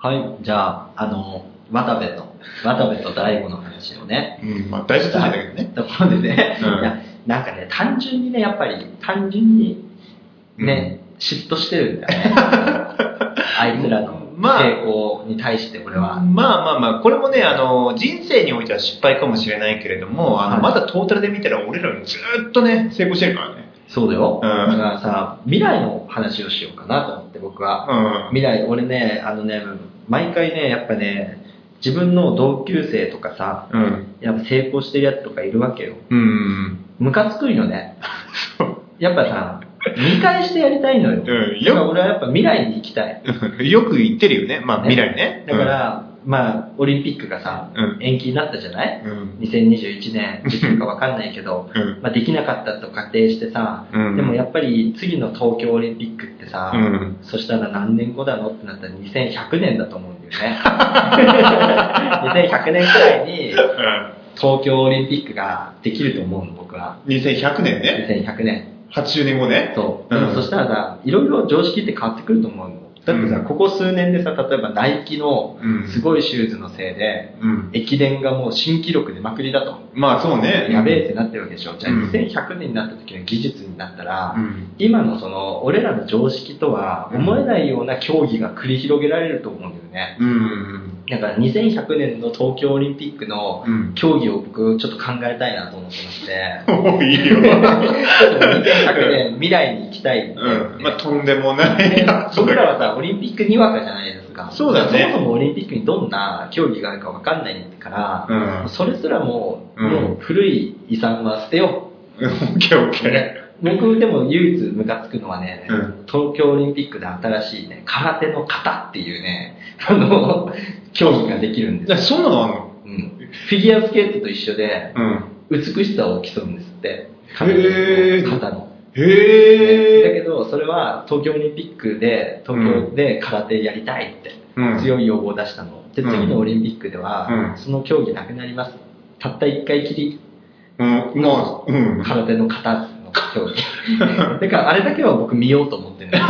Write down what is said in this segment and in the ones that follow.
はい、じゃあ、あの、渡部と、渡部と大悟の話をね、うん、まあ大切なんだけどね。ところでね、うんいや、なんかね、単純にね、やっぱり、単純に、ね、嫉妬してるんだよね。あいつらのまあ成功に対して俺は。まあまあまあ、これもね、あの、人生においては失敗かもしれないけれども、あの、はいまだトータルで見たら俺らよりずっとね、成功してるからね。そうだよ。うんだからさ、未来の話をしようかなと思って、僕は。うん。未来、俺ね、あのね、毎回ね、やっぱね、自分の同級生とかさ、うん。やっぱ成功してるやつとかいるわけよ。うん。ムカつくんよね。やっぱさ、見返してやりたいのよ。うんだから俺はやっぱ未来に行きたい。よく言ってるよね。まあ、ね未来ね。だから、まあ、オリンピックがさ、うん延期になったじゃない？うん。2021年、できるかわかんないけど、うん。まあ、できなかったと仮定してさ、うんでもやっぱり次の東京オリンピックってさ、うんそしたら何年後だのってなったら2100年だと思うんだよね。2100年くらいに東京オリンピックができると思うの、僕は。2100年ね。2100年。80年後ね。そう。うんでもそしたらさ、いろいろ常識って変わってくると思うの。だってさ、うんここ数年でさ、例えばナイキのうんすごいシューズのせいで、うん。駅伝がもう新記録でまくりだと。まあ、そうね。やべえってなってるわけでしょ。じゃあうん2100年になった時の技術になったら、うん。今のその、俺らの常識とは思えないような競技が繰り広げられると思うんだよね。うん。だから2100年の東京オリンピックのうん。競技を僕ちょっと考えたいなと思ってまして、おいいよ。ちょっと2100年未来に行きたいんで、うん。まあ、とんでもない僕らはさ、オリンピックにわかじゃないですか。そうだねそもそもオリンピックにどんな競技があるかわかんないから、うん。それすらももう古い遺産は捨てよ オッケーオッう。僕でも唯一ムカつくのはね、うん東京オリンピックで新しいね、空手の型っていうね、あの、競技ができるんー。ですよ。そんなのあんの？うんフィギュアスケートと一緒で、うん。美しさを競うんですって。へー型の。へえ。だけど、それは東京オリンピックで、東京で空手やりたいって、うん強い要望を出したの。で、うん次のオリンピックでは、うんその競技なくなります。たった一回きりうん。空手の型の競技。だからあれだけは僕見ようと思ってるんです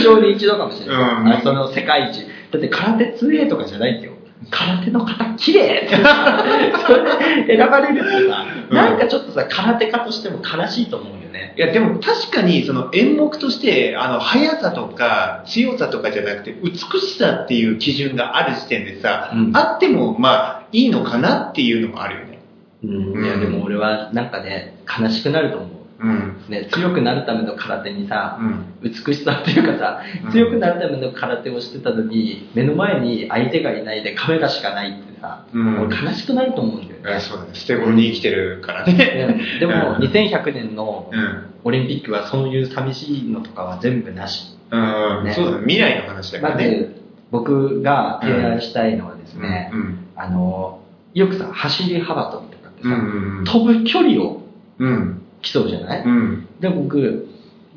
一生に一度かもしれない。うんあその世界一。だって空手強えとかじゃないんですよ。空手の型綺麗ってさそれで選ばれるってさ、うんなんかちょっとさ、空手家としても悲しいと思うよね。いや、でも確かに、その演目として、あの、速さとか強さとかじゃなくて、美しさっていう基準がある時点でさ、うんあっても、まあ、いいのかなっていうのもあるよね。うん、いやでも俺はなんかね、悲しくなると思う。うん。ね、強くなるための空手にさ、うん。美しさっていうかさうん、強くなるための空手をしてたのに、目の前に相手がいないでカメラしかないってさ、うん俺悲しくなると思うんだよね。あそうだね。捨て頃に生きてるからね。ねでもうん2100年のうん。オリンピックはそういう寂しいのとかは全部なし。うん。ねそうだね。未来の話だかまらね。ず僕が提案したいのはですね、うん。あの、よくさ、走り幅跳びとかってさ、うん。飛ぶ距離をうん。競うじゃない、うん。で僕、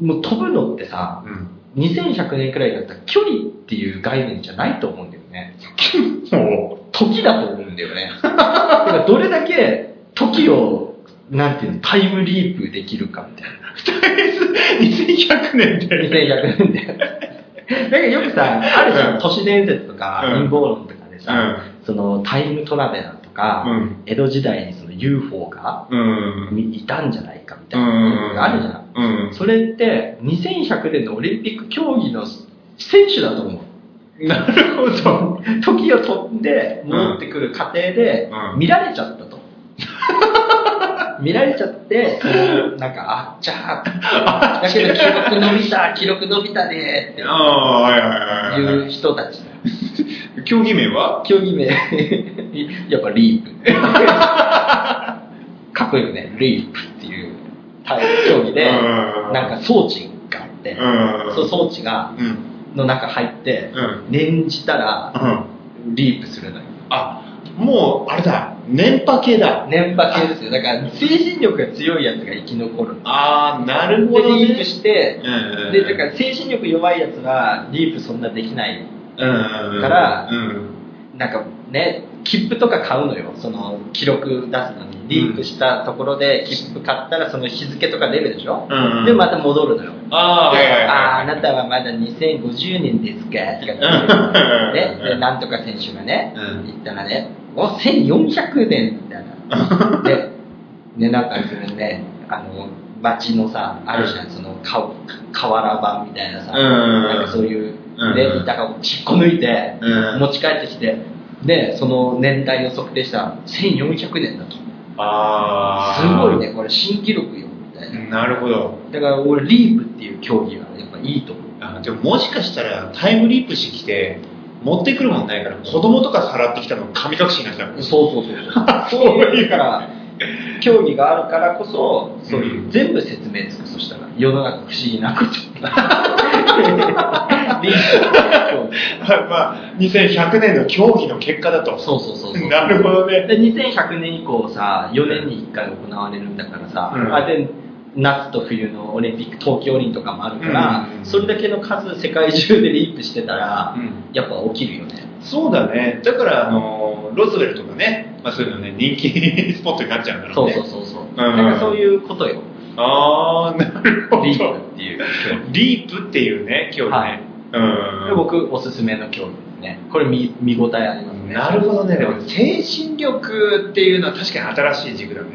もう飛ぶのってさ、うん。2100年くらいだったら距離っていう概念じゃないと思うんだよね。お 時だと思うんだよね。だからどれだけ時を、なんていうの、タイムリープできるかみたいな。とりあえず、2100年で。2100年で。だからよくさ、あるじゃうんん、都市伝説とかうん陰謀論とかでさ、そのタイムトラベラーとか、うん江戸時代にその UFO がうん。いたんじゃないかみたういなのがあるじゃん。うん。それって2100年のオリンピック競技の選手だと思う。なるほど。時を飛んで戻ってくる過程でうん見られちゃったと。見られちゃって、なんか、あっちゃーだけど記録伸びた、記録伸びたねってああ、はいう人たち。い。競技名は？競技名、やっぱリープ。かっこいいよね、リープっていう競技で、うんなんか装置があって、うん。その装置が、うん。の中入って、うん。念じたら、うん。リープするのよ。あ、もう、あれだ。念場系だ。念場系ですよ。だから、精神力が強いやつが生き残る。ああ、なるほで、どね。リープして、うん。で、だから精神力弱いやつは、リープそんなできない。うん。からうん。なんかね、切符とか買うのよ。その記録出すのに。リープしたところで切符買ったらその日付とか出るでしょ、うん。うんでまた戻るのよ。ああ、はいはいはい。あああなたはまだ2050年ですか？とかね、でなんとか選手がね、うん。言ったらね、お1400年みたいな。で、ね、なんかそれね、あの、街のさ、あるじゃん、その、か瓦版みたいなさ、うん。なんかそういう、ね、うん板が引っこ抜いて、うん持ち帰ってきて、で、その年代を測定したら1400年だと。ああ。すごいね、これ新記録よ、みたいな。なるほど。だから俺、リープっていう競技はやっぱいいと思う。あでももしかしたらタイムリープしてきて、持ってくるもんないから、子供とかさらってきたの神隠しになっちゃう。そうそうそうそう。そういうから、競技があるからこそ、そういう、うん全部説明つく、そしたら、世の中不思議なこと。リープ競技まあ、2100年の競技の結果だと。そうそうそうそう。なるほどね。で、2100年以降さ、4年に1回行われるんだからさ、うんあで、夏と冬のオリンピック、冬季オリンとかもあるから、うんそれだけの数、世界中でリープしてたら、うんやっぱ起きるよね。そうだね。だから、あの、ロズウェルとかね、まあそういうのね、人気スポットになっちゃうんだろそううね。そうそうそう。んだからそういうことよ。ああ、なるほど。リープっていう。リープっていうね、競技ね。うん。で僕おすすめの競技ですね。これ見見応えありますね。なるほどね。でも精神力っていうのは確かに新しい軸だね。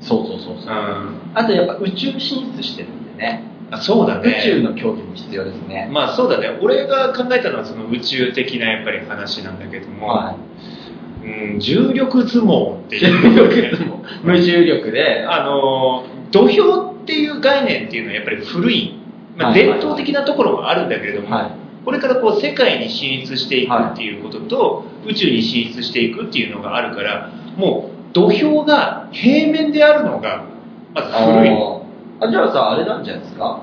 うん。そうそうそうそう。うん。あとやっぱ宇宙進出してるんでね。あそうだね。宇宙の競技も必要ですね、まあそうだね。俺が考えたのはその宇宙的なやっぱり話なんだけども、はうん、重力相撲ってい、いう、重力相撲。無重力であの土俵っていう概念っていうのはやっぱり古い、まあ、伝統的なところもあるんだけれども、はい。これからこう世界に進出していくっていうことと、宇宙に進出していくっていうのがあるからもう土俵が平面であるのがまず古い。あじゃあさあれなんじゃないですか？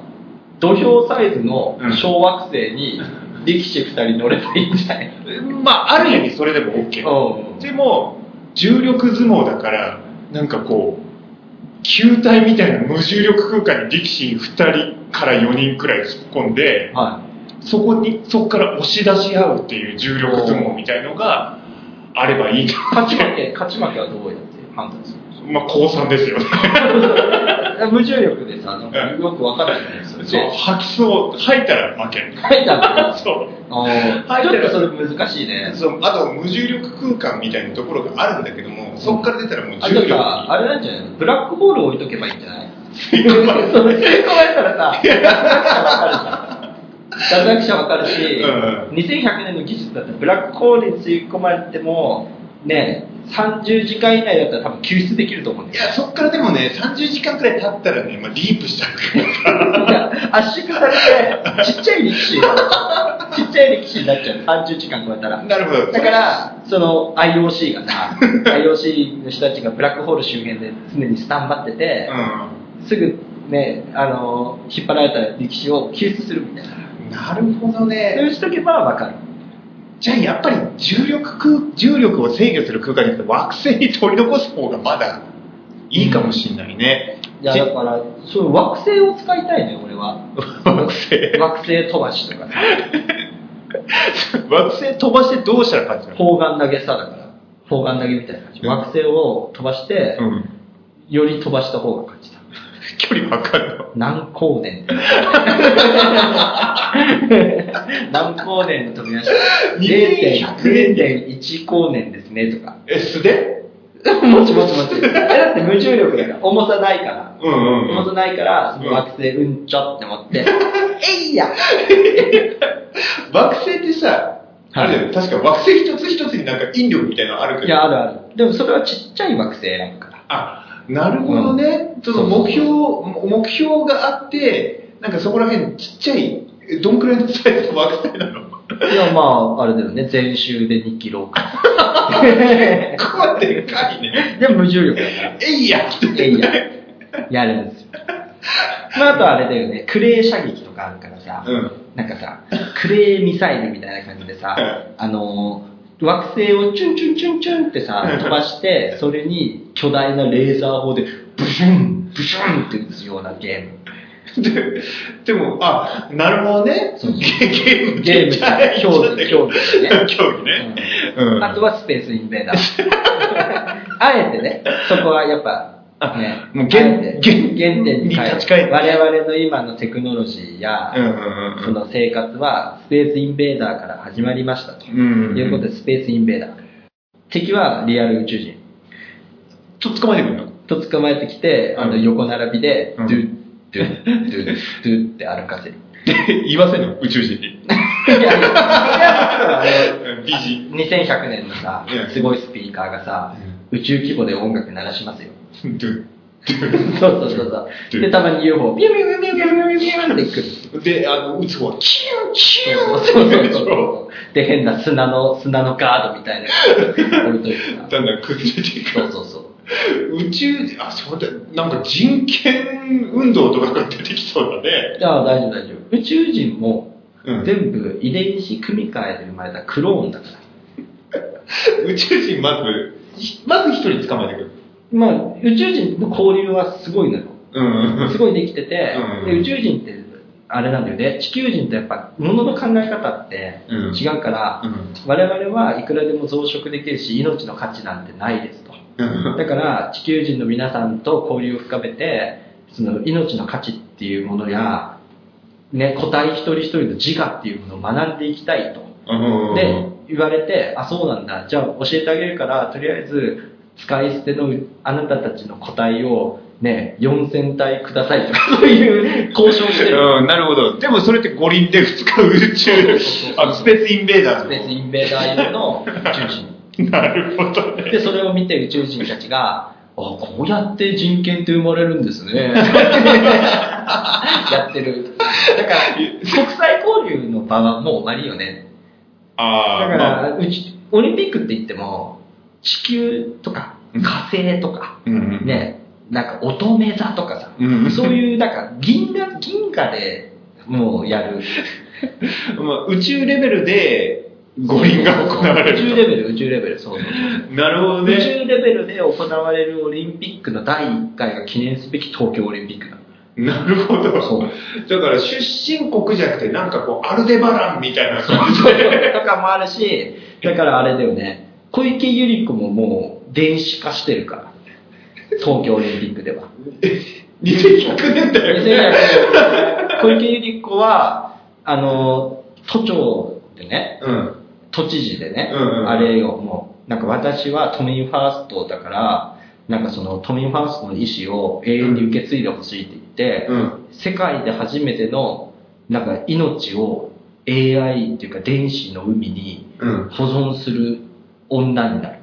土俵サイズの小惑星に力士2人乗ればいいんじゃない？まあある意味それでも OK うん。でも重力相撲だからなんかこう球体みたいな無重力空間に力士2人から4人くらい突っ込んではそこにそこから押し出し合うっていう重力相撲みたいのがあればいいとい勝ち負け勝ち負けはどうやって判断する？まあ高3ですよね。無重力でさよくわかんないですか。そう吐きそう吐いたら負け書いてある。そう。あーちょっとそれ難しいね。そうあと無重力空間みたいなところがあるんだけどもそこから出たらもう重力。にさ、あれなんじゃないの？ブラックホール置いとけばいいんじゃない？それ吸い込まれたらさ、脱落者わかるじゃん。脱落者わかるし、うん。2100年の技術だったらブラックホールに吸い込まれても、ね、30時間以内だったら多分救出できると思うんだよ。いや、そっからでもね、30時間くらい経ったらね、まあ、リープしちゃうから。圧縮されて、ちっちゃい力士 ちっちゃい力士になっちゃう。30時間超えたら。なるほど。だから、その IOC がさ、IOC の人たちがブラックホール周辺で常にスタンバってて、すぐね、あの、引っ張られた力士を救出するみたいな。うん。なるほどそうね。しとけばわかる。じゃあやっぱり重力空、重力を制御する空間に惑星に取り残す方がまだいいかもしれないね。いや、だから、そういう惑星を使いたいね、俺は。惑星？惑星飛ばしとかさ、惑星飛ばしてどうしたら勝つの？砲丸投げさだから、砲丸投げみたいな感じ。惑星を飛ばして、うん。より飛ばした方が勝ちだ。距離わかるの南高年って。南高年 の飛び出し2100 0.1光年ですねとか。え、素手？もちもちもち。えだって無重力だから、重さないから。うんうん重さないから、その惑星うんちょって思って、えいや 惑星ってさ、あれだよね確か惑星一つ一つになんか引力みたいなのあるけど。いや、あるある。でもそれはちっちゃい惑星選ぶから。あ、なるほどね。その目標、目標があって、なんかそこら辺ちっちゃい、えどんくらいのサイズの惑星なのいや、まあ、あれだよね。全周で2キロか。こうやってでかいね。でも無重力だから。えいやえいや。やるんですよ。まあ、あとあれだよね。クレー射撃とかあるからさ、うん。なんかさ、クレーミサイルみたいな感じでさ、あのー、惑星をチュンチュンチュンチュンってさ、飛ばして、それに巨大なレーザー砲でブシュン、ブシュンって撃つようなゲーム。ででも、あ、なるほどね。そうそうゲーム、ゲームじゃない競技競技ね 競技ね。うん。あとはスペースインベーダー。あえてね、そこはやっぱ、ね、もう原あえて原原点にに立ち返って我々の今のテクノロジーや、その生活はスペースインベーダーから始まりましたと。うん。いうことで、スペースインベーダー。敵はリアル宇宙人。と捕まえてくるの？と捕まえてきて、あのうん横並びで、うんドゥッ、ドゥッ、ドゥッ、ドゥッって歩かせる。言わせんの？宇宙人に。いや美人。2100年のさうん、すごいスピーカーがさ、宇宙規模で音楽鳴らしますよ。ドゥそうそうそうそう。で、たまに UFO、ビュービュービュービュービュービュービューって来る。で、あの、撃つ方は、キューキューそうそうそうそう。で、変な砂の、砂のガードみたいなやつ置いといて。だんだん崩れていく。そうそうそう。宇宙、あ、そうだ、なんか人権運動とかが出てきそうだね。じゃあ大丈夫大丈夫。宇宙人も全部遺伝子組み換えで生まれたクローンだから。宇宙人まず、まず一人捕まえてくる。まあ、宇宙人の交流はすごいのよ。うん。すごいできてて、うんで宇宙人って、あれなんだよね、地球人とやっぱ、物の考え方ってうん違うから、うん我々はいくらでも増殖できるし、命の価値なんてないですと。うんだから、地球人の皆さんと交流を深めて、その命の価値っていうものや、ね、個体一人一人の自我っていうものを学んでいきたいと。うんで、言われて、あ、そうなんだ。じゃあ教えてあげるから、とりあえず、使い捨てのあなたたちの個体をね、4000体くださいとか、そういう交渉してる。うん、なるほど。でもそれって五輪で2日宇宙、あの、スペースインベーダーズスペースインベーダー用の宇宙人。なるほどね。で、それを見て宇宙人たちが、あ、こうやって人権って生まれるんですね。やってる。だから、国際交流の場はもう終わりよね。ああ、だから、まあうち、オリンピックって言っても、地球とかうん火星とか、うんね、なんか乙女座とかさ、うんそういうなんか銀河、銀河でもうやる。まあ、宇宙レベルで五輪が行われる。宇宙レベル、宇宙レベル、そうそう。なるほど宇ね。宙レベルで行われるオリンピックの第1回が記念すべき東京オリンピックなるほど。そうだから出身国じゃなくて、なんかこう、アルデバランみたいな感じ。とかもあるし、だからあれだよね、小池百合子ももう電子化してるから。東京オリンピックでは。2100年だよね。小池百合子は、あの、都庁でね、うん。都知事でね、うんうんうんあれをもう、なんか私は都民ファーストだから、なんかその都民ファーストの意思を永遠に受け継いでほしいって言って、うん世界で初めての、なんか命を AI っていうか電子の海にうん。保存する女になる。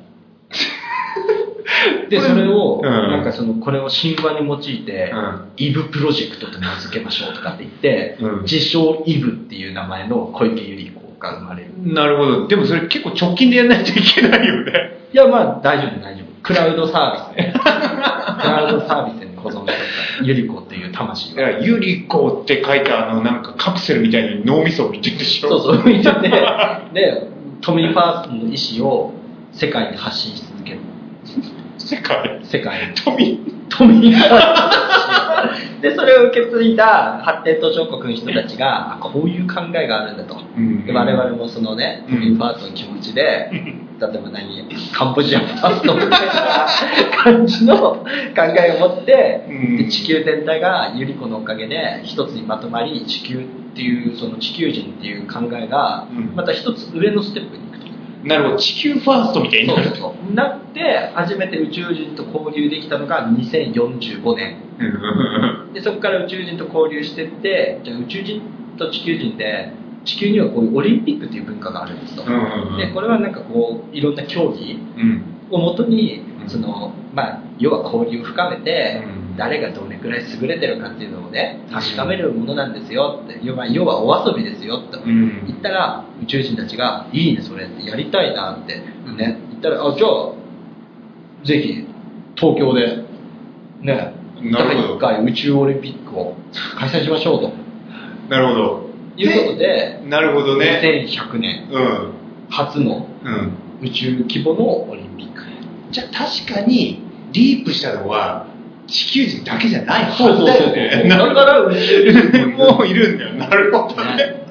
で、それを、うんなんかその、これを神話に用いて、うんイブプロジェクトと名付けましょうとかって言って、うん自称イブっていう名前の小池百合子が生まれる。なるほど。でもそれ結構直近でやらないといけないよね。いや、まあ大丈夫、大丈夫。クラウドサービスね。クラウドサービスに保存してた、ゆり子っていう魂が。だから、ユリコって書いたあの、なんかカプセルみたいに脳みそを見てるでしょ。そうそう、見てて、で、都民ファーストの意思を世界に発信し続ける。世界？世界に。富。都民ファーストの意思をで、それを受け継いだ発展途上国の人たちが、あこういう考えがあるんだと。うんで我々もそのね、うん都民ファーストの気持ちで、例えば何、カンボジアファーストみたいな感じの考えを持って、地球全体がユリコのおかげで一つにまとまり、地球っていう、その地球人っていう考えがうん、また一つ上のステップに行くと。なるほど。地球ファーストみたいになるそうそう。そう。なって、初めて宇宙人と交流できたのが2045年。うんで、そこから宇宙人と交流してって、じゃあ宇宙人と地球人で、地球にはこういうオリンピックっていう文化があるんですと。うんで、これはなんかこう、いろんな競技うん。をもとにう、んその、まあ、要は交流を深めて、うん誰がどれくらい優れてるかっていうのをね、確かめるものなんですよって、要は要はお遊びですよってうん言ったら、宇宙人たちが、いいね、それって、やりたいなって、ね、言ったら、あ、じゃあ、ぜひ、東京で、ね、第なるほど1回宇宙オリンピックを開催しましょうと。なるほど。いうことで、なるほどね。2100年うん。初のうん。宇宙規模のオリンピック。じゃあ確かに、リープしたのは、地球人だけじゃないはずだよね。だ から宇宙人もういるんだよ。なるほどね。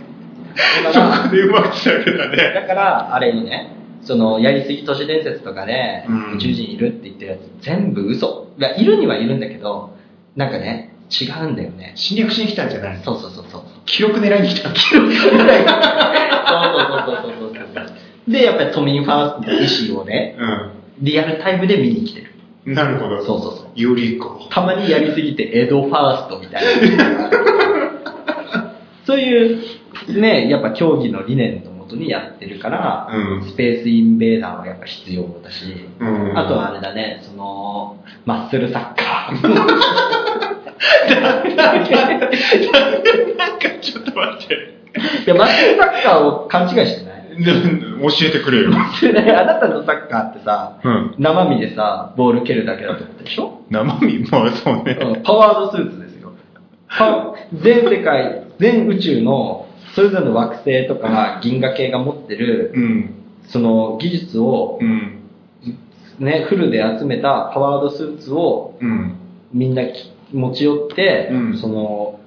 そこでうまくしたわけだね。だから、あれよね、その、やりすぎ都市伝説とかで、うん宇宙人いるって言ってるやつ、全部嘘。いや、いるにはいるんだけど、なんかね、違うんだよね。侵略しに来たんじゃないそうそうそうそう。記録狙いに来た。記録ぐらい。そ うそうそうそうそうそう。で、やっぱり都民ファーストの意思をね、リアルタイムで見に来てる。うん。なるほど。そうそうそう。よりこたまにやりすぎて江戸ファーストみたいな。そういう、ね、やっぱ競技の理念のもとにやってるから、うんスペースインベーダーはやっぱ必要だし、うんあとはあれだね、その、マッスルサッカー。なんかちょっと待って。いや、マッスルサッカーを勘違いしてない？教えてくれよ。あなたのサッカーってさ、うん。生身でさ、ボール蹴るだけだと思ったでしょ？生身？まあそうね。うんパワードスーツですよ。パ全世界、全宇宙のそれぞれの惑星とか銀河系が持ってる、うん。その技術をう、ん。ね、フルで集めたパワードスーツをうん。みんなき持ち寄って、うんその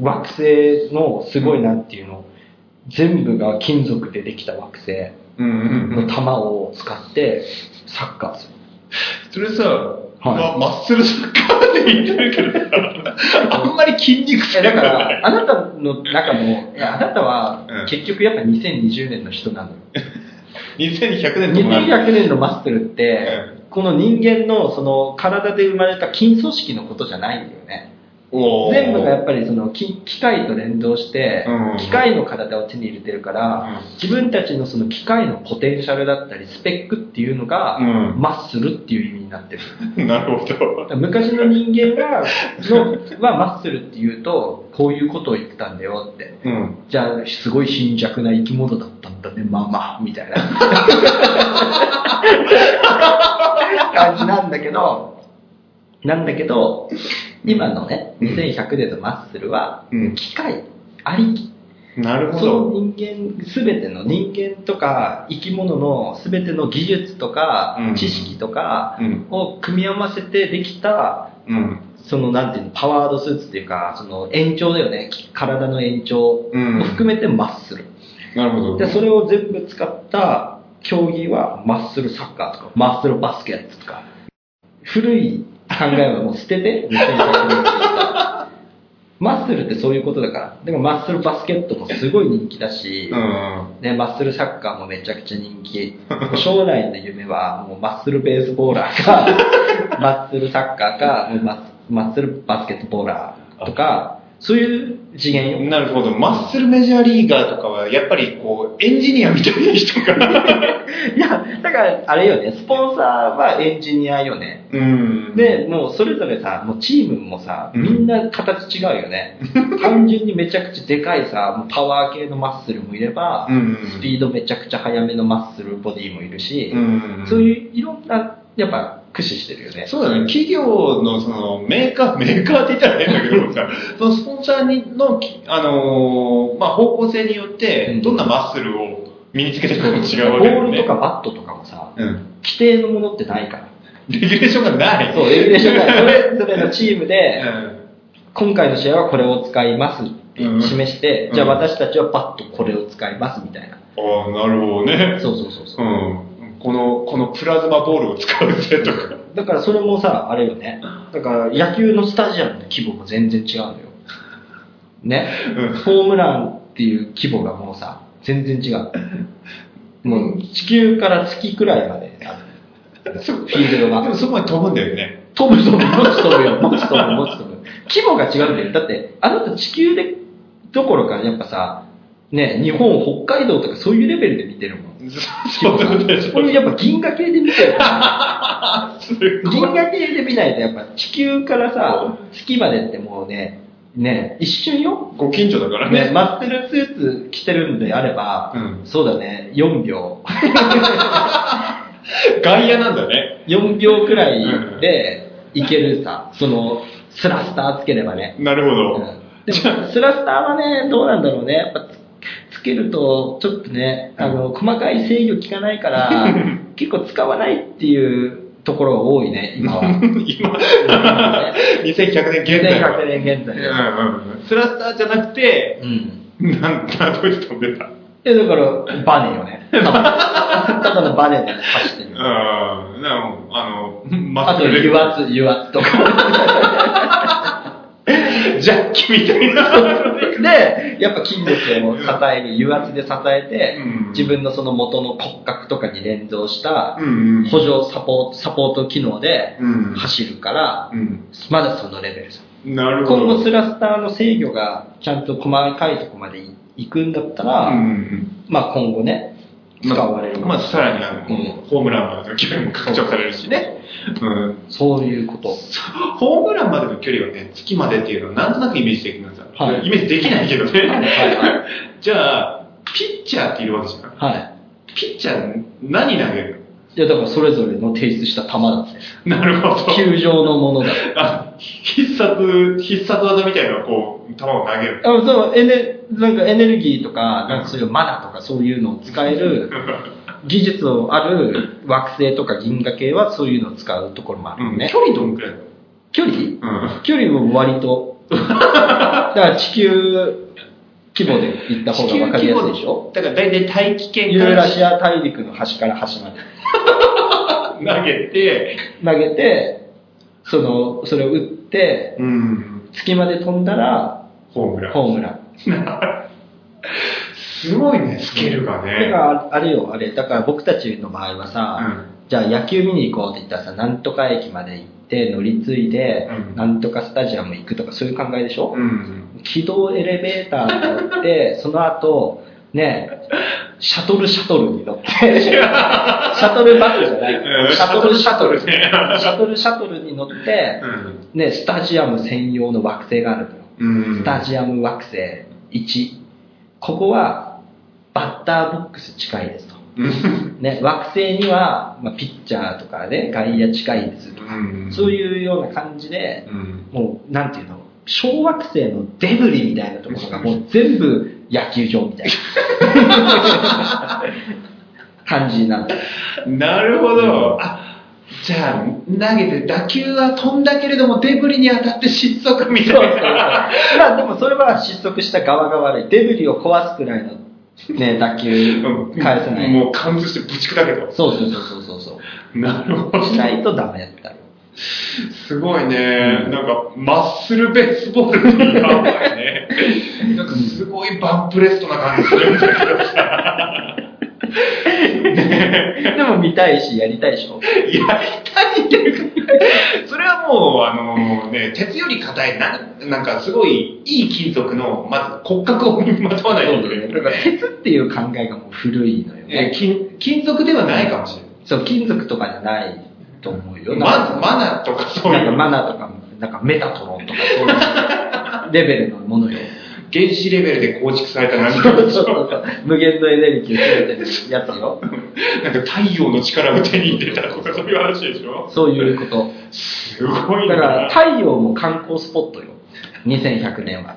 惑星のすごいなんていうの、全部が金属でできた惑星。の玉を使ってサッカーする。それさ、はいまマッスルサッカーって言ってるけどさ、あんまり筋肉えだか。ら、あなたの中の、あなたはうん結局やっぱ2020年の人なのよ。2100年とか。2100年のマッスルって、この人間のその体で生まれた筋組織のことじゃないんだよね。全部がやっぱりその機機械と連動してうん、機械の体を手に入れてるから、うん自分たちのその機械のポテンシャルだったり、スペックっていうのが、うんマッスルっていう意味になってる。なるほど。昔の人間は、のはマッスルっていうと、こういうことを言ってたんだよって。うん。じゃあ、すごい貧弱な生き物だったんだね、まあまあ、みたいな 感じなんだけど、なんだけど、今のね、2100年のマッスルはう、ん機械ありき。なるほそのど。人間、すべての人間とか生き物のすべての技術とかうん知識とかうん。を組み合わせてできたうん。そのなんていうの、パワードスーツっていうか、その延長だよね。体の延長をうん含めてマッスル。なるほど。で、それを全部使った競技はマッスルサッカーとか、マッスルバスケットとか。古い考えはもう捨てて、2000年マッスルってそういうことだから。でもマッスルバスケットもすごい人気だし、うん。ね、マッスルサッカーもめちゃくちゃ人気。将来の夢はもうマッスルベースボーラーか、マッスルサッカーか、マッスルバスケットボーラーとか、そういう次元よ。なるほど。マッスルメジャーリーガーとかは、やっぱりこう、エンジニアみたいな人が。いや、だからあれよね、スポンサーはエンジニアよね。うん。で、もうそれぞれさ、もうチームもさ、うんみんな形違うよね。単純にめちゃくちゃでかいさ、もうパワー系のマッスルもいれば、うんスピードめちゃくちゃ速めのマッスルボディもいるし、うん。そういういろんな、やっぱ駆使してるよね。そうだね。企業のそのメーカー、メーカーって言ったら変だけどさ、そのスポンサーにの、あのーまあ、方向性によってうん、どんなマッスルを身につけていくかも違うボわけだよね。ールとかバットとかもさ、うん。規定のものってないから。レギュレーションがない。そう、レギュレーションが それぞれのチームで、うん。今回の試合はこれを使いますってうん示して、うんじゃあ私たちはバットこれを使いますみたいな。ああ、なるほどね。そうそうそうそうう。ん。この、このプラズマボールを使うぜとか。だからそれもさ、あれよね。だから野球のスタジアムの規模も全然違うのよ。ね。うんホームランっていう規模がもうさ、全然違う。もう地球から月くらいまである。そフィールドがでもそこまで飛ぶんだよね。飛ぶ飛ぶ、もち飛ぶよ、もち飛ぶ、もち飛ぶ。規模が違うんだよ。だって、あなた地球で、どころかやっぱさ、ね、日本、北海道とかそういうレベルで見てるもん。そう。これやっぱ銀河系で見てる。銀河系で見ないとやっぱ地球からさ、月までってもうね、ね、一瞬よ。ご近所だからね、ね。マッスルスーツ着てるんであれば、うんそうだね、4秒。外野なんだね。4秒くらいでいけるさ、その、スラスターつければね。なるほうんど。でも、スラスターはね、どうなんだろうね。やっぱつ、つけると、ちょっとね、あの、細かい制御効かないから、結構使わないっていうところが多いね、今は。今、2100年現在は。2100年現在うんうんうんスラスターじゃなくて、うん。なんだ、どうやって飛んでた？え、だから、バネよね。た だのバネで走ってる。うん。なあの、まあと、油圧、油圧とか。ジャッキみたいな。で、やっぱ筋力を支える、油圧で支えて、うん自分のその元の骨格とかに連動した補助サポート、サポート機能でうん走るから、うん。まだそのレベルさ。なるほど。今後スラスターの制御がちゃんと細かいとこまで行くんだったら、うんうんまあ今後ね、使われる。まあ、さらにあの、うんホームランまでの距離も拡張されるしね。うん。そういうこと。ホームランまでの距離はね、月までっていうのはなんとなくイメージできるんですよ。はいイメージできないけどね。はいはい じゃあ、ピッチャーっているわけじゃん。はい。ピッチャー何投げるいや、だからそれぞれの提出した球だって。なるほど。球場のものだって。あ必殺、必殺技みたいなのをこう、球を投げる。あそうエネなんかエネルギーとか、なんかそういうマナとかそういうのを使える 技術をある惑星とか銀河系はそういうのを使うところもあるよね。距離どんくらいだ距離？うん。距離も割と、だから地球規模で行った方が分かりやすいでしょ？だから大体大気圏ユーラシア大陸の端から端まで 投げて、投げて、その、それを打って、うん。月まで飛んだら、ホームラン。ホームラン。すごいね、スケルがだかね。ら、あれよ、あれ、だから僕たちの場合はさ、じゃあ野球見に行こうって言ったらさ、なんとか駅まで行って乗り継いで、うんなんとかスタジアム行くとかそういう考えでしょ、うん。軌道エレベーターに乗って、その後、ね、シャトルシャトルに乗って、シャトルバスじゃないうんシャトルシャトル。シシャトルシャトルに乗って、ね、スタジアム専用の惑星がある。スタジアム惑星1。ここは、バッターボックス近いですと。うん。ね、惑星には、まあ、ピッチャーとかね、外野近いですとか、うんそういうような感じで、うん。もう、なんていうの、小惑星のデブリみたいなところがもう全部野球場みたいな 感じなんだよ。なるほど。あ、じゃあ、投げて打球は飛んだけれども、デブリに当たって失速みたそうそうそう。いな。まあでもそれは失速した側が悪い。デブリを壊すくらいの、ね、打球返せない。もう貫通してぶち砕けた。そうそうそうそうそうそう。なるほど。しないとダメだったよ。すごいね。なんか、マッスルベースボールってやばいね。なんかすごいバンプレストな感じするんだけどさ。ねでも見たいし、やりたいでしょ。やりたいっていうか、それはもう、あのね、鉄より硬い、ななんかすごいいい金属の、まず骨格を身にまとわないといけないだから鉄っていう考えがもう古いのよえね。金金属ではないかもしれない。そう、金属とかじゃないと思うよ。まマナとかそういうなんかマナーとかも、なんかメタトロンとかそういうレベルのものよ。原子レベルで構築された何そうかそうそう。無限のエネルギーを占めてるやつよ。なんか太陽の力を手に入れたとかそういう話でしょそういうこと。すごいな。だから太陽も観光スポットよ。2100年は。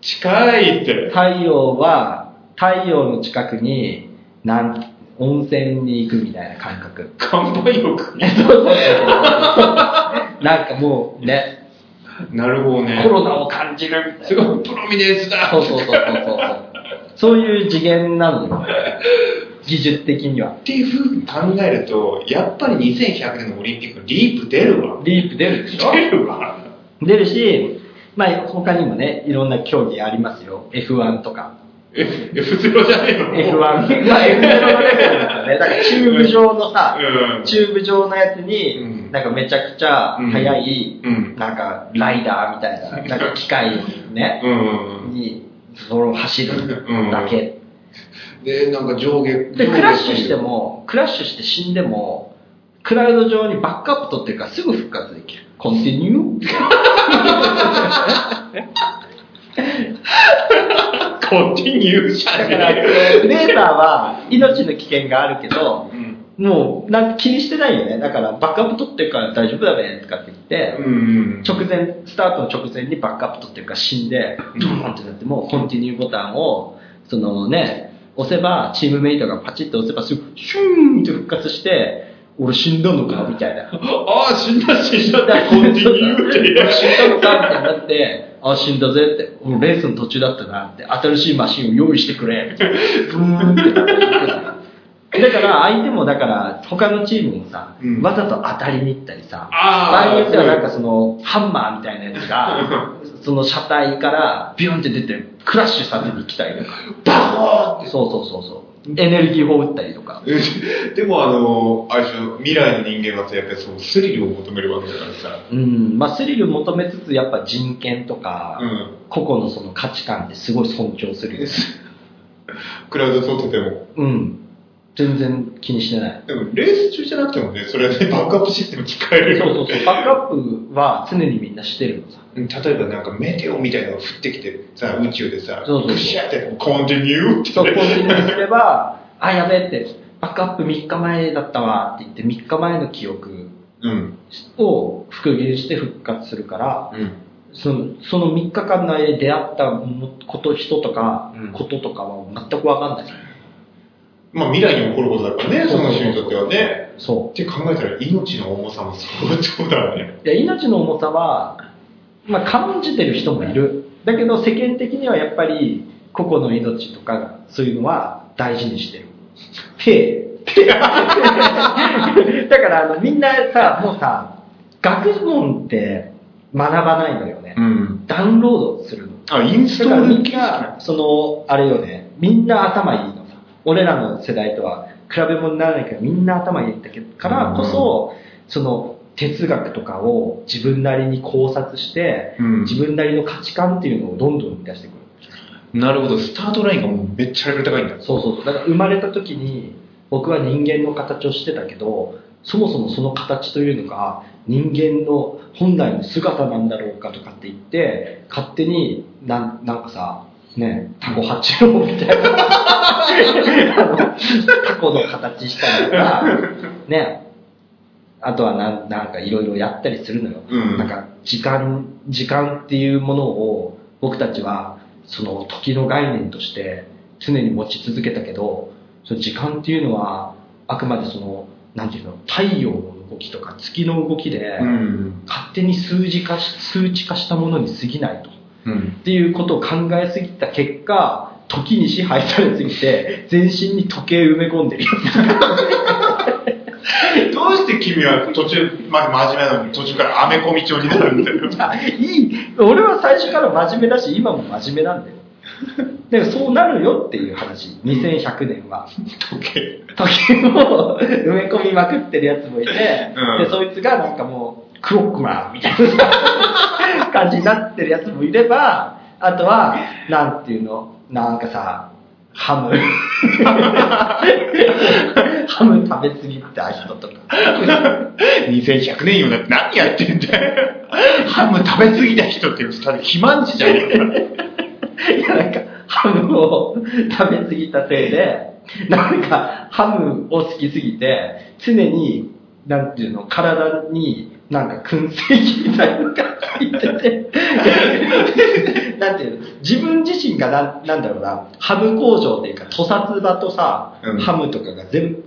近いって。太陽は、太陽の近くに、なん、温泉に行くみたいな感覚。乾杯浴？に。そうそうそうそう。なんかもうね、なるほどねコ。ロナを感じるみたいな。すごいプロミネンスだ。そうそうそうそうそう。そういう次元なのよ。技術的には。っていうふうに考えると、やっぱり2100年のオリンピックのリープ出るわ。リープ出るでしょ？出るわ。出るし、まあ他にもね、いろんな競技ありますよ。F1 とか。F- F0 じゃないの？F1。まあ F0 のレベルですよね。だからチューブ状のさ、うんチューブ状のやつうに、んなんかめちゃくちゃ速い、うん。なんかライダーみたいな、なんか機械ね、うん。に、それを走るだけ。で、なんか上下。で、クラッシュしても、クラッシュして死んでも、クラウド上にバックアップ取ってるからすぐ復活できる。コンティニューコンティニューじゃだかレーサーは命の危険があるけど、うん。もうなん気にしてないよね。だからバックアップ取ってるから大丈夫だねとかって言って、うん。直前、スタートの直前にバックアップ取ってるから死んで、ドーンってなっても、コンティニューボタンを、そのね、押せば、チームメイトがパチッと押せば、すぐ、シューンって復活して、俺死んだのか？みたいな。ああ、死んだ死んだってコンティニューって。俺死んだのかみたいになって、あ、死んだぜって、もうレースの途中だったなって、新しいマシンを用意してくれ、みたいな。だから相手もだから他のチームもさ、うんわざと当たりに行ったりさ、場合によってはなんかそのハンマーみたいなやつが、その車体からビュンって出てクラッシュさせに来たりとか。バコーンって。そうそうそうそう。エネルギー砲撃ったりとか。でもあの、あれ未来の人間はさ、やっぱりそう、スリルを求めるわけだからさ。うん、まあスリル求めつつやっぱ人権とか、うん。個々のその価値観ってすごい尊重するよね。クラウドソートでも。うん。全然気にしてない。でも、レース中じゃなくてもね、それはね、バックアップシステム使えるよ。そうそうそう。バックアップは常にみんなしてるのさ。うん例えばなんかメテオみたいなのが降ってきてさ、宇宙でさ、そうそうそうグシャってコンティニューって。そう、コンティニューすれば、あ、やべえって、バックアップ3日前だったわって言って、3日前の記憶うん。を復元して復活するから、うん。そのその3日間の間に出会ったもこと、人とかうん、こととかは全くわかんない。まあ未来に起こることだからね、その人にとってはね。そって考えたら命の重さも相当だね。う。で命の重さは、まあ、感じてる人もいる。だけど世間的にはやっぱり個々の命とかそういうのは大事にしてる。だからあのみんなさ、もうさ、学問って学ばないのよね。ん。ダウンロードするの。あ、インストールその、あれよね、みんな頭いいのさ。俺らの世代とは比べ物にならないからみんな頭いいんだけど、からこそ、その、哲学とかを自分なりに考察して、うん自分なりの価値観っていうのをどんどん生み出してくる。なるほど、スタートラインがもうめっちゃレベル高いんだ。そうそうそう。だから生まれた時に、僕は人間の形をしてたけど、そもそもその形というのが人間の本来の姿なんだろうかとかって言って、勝手になんなんかさ、ね、タコ八郎みたいな、タコの形したりとか、ね、あとはなんなんかいろいろやったりするのよ。うんなんか時間、時間っていうものを僕たちはその時の概念として常に持ち続けたけど、その時間っていうのはあくまでその、なんていうの、太陽の動きとか月の動きで、ん。勝手に数字化し、数値化したものに過ぎないと。うん。っていうことを考えすぎた結果、時に支配されすぎて、全身に時計埋め込んでる して君は途中まで真面目なのに途中からアメコミ調になるんだよ。いい、俺は最初から真面目だし、今も真面目なんだよ。でもそうなるよっていう話。2100年は。時計。時を埋め込みまくってるやつもいて、うんで、そいつがなんかもう、クロックマンみたいな感じになってるやつもいれば、あとは、なんていうの、なんかさ、ハム。ハム食べ過ぎた人とか。2100年よだって何やってんだよ。ハム食べ過ぎた人ってただ肥満児じゃねえか。いや、なんか、ハムを食べ過ぎたせいで、なんか、ハムを好きすぎて、常に、なんていうの、体に、なんか、燻製器みたいなのが入ってて、なんていうの、自分自身がなん、なんだろうな、ハム工場っていうか、屠殺場とさ、うん。ハムとかが全部、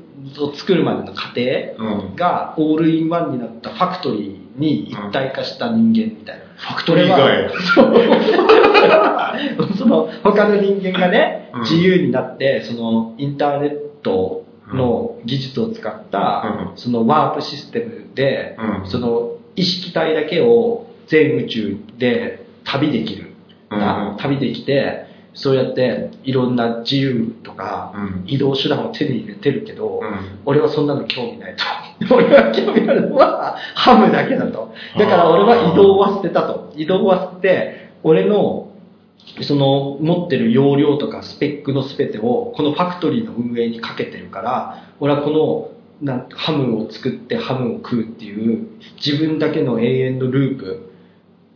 作るまでの過程うん。が、オールインワンになったファクトリーに一体化した人間みたいな。ファクトリー以外。その他の人間がね、うん。自由になってそのインターネットの技術を使った、うん。そのワープシステムで、うんその意識体だけを全宇宙で旅できる、うん旅できてそうやっていろんな自由とか、うん移動手段を手に入れてるけど、うん俺はそんなの興味ないと。俺は興味あるのはハムだけだと。だから俺は移動は捨てたと。移動は捨てて、俺のその持ってる容量とかスペックの全てをこのファクトリーの運営にかけてるから、俺はこのなんハムを作ってハムを食うっていう自分だけの永遠のループ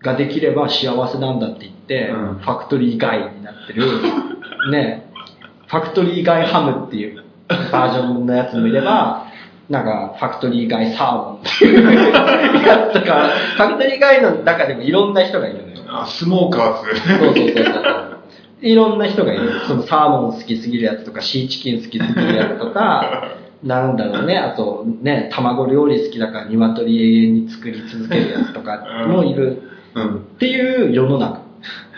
ができれば幸せなんだって言って、うんファクトリー外になってる、ね、ファクトリー外ハムっていうバージョンのやつもいれば、なんか、ファクトリー外サーモンっていう やつとか、ファクトリー外の中でもいろんな人がいるのよ。あ、スモーカーズ。そうそうそうそう。いろんな人がいる。そのサーモン好きすぎるやつとか、シーチキン好きすぎるやつとか、なんだろうね、あとね、卵料理好きだから鶏永遠に作り続けるやつとかもいるうん。っていう世の中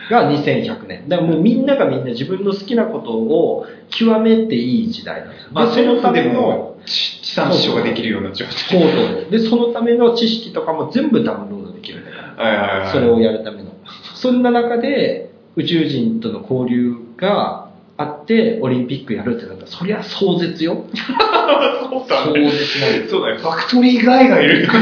が2100年。だからもうみんながみんな自分の好きなことを極めていい時代なんです。まあ、でセルフでのも地地産地消ができるような状態。そうそう。で、そのための知識とかも全部ダウンロードできるん。それをやるための。そんな中で宇宙人との交流があって、オリンピックやるってなったら、そりゃ壮絶よ。そうだ壮ね。絶なんそうだね。ファクトリーガイがいる。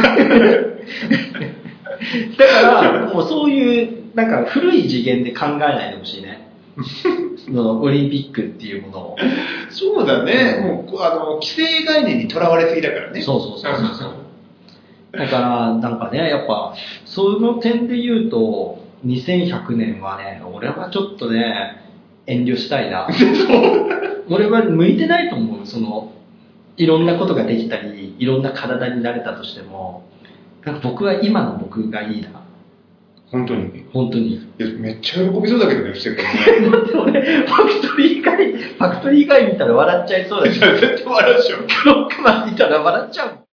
だから、もうそういう、なんか古い次元で考えないでほしいね。そのオリンピックっていうものを。そうだね。もう、あの、既成概念にとらわれすぎだからね。そうそうそうそう。だから、なんかね、やっぱ、その点で言うと、2100年はね、俺はちょっとね、遠慮したいな。俺は向いてないと思う。その、いろんなことができたり、いろんな体になれたとしても、なんか僕は今の僕がいいな。本当に？本当に。いや、めっちゃ喜びそうだけどね、布施君ね。だって俺、ファクトリー以外、ファクトリー以外見たら笑っちゃいそうだし、絶対笑うでしょ。クロックマン見たら笑っちゃう。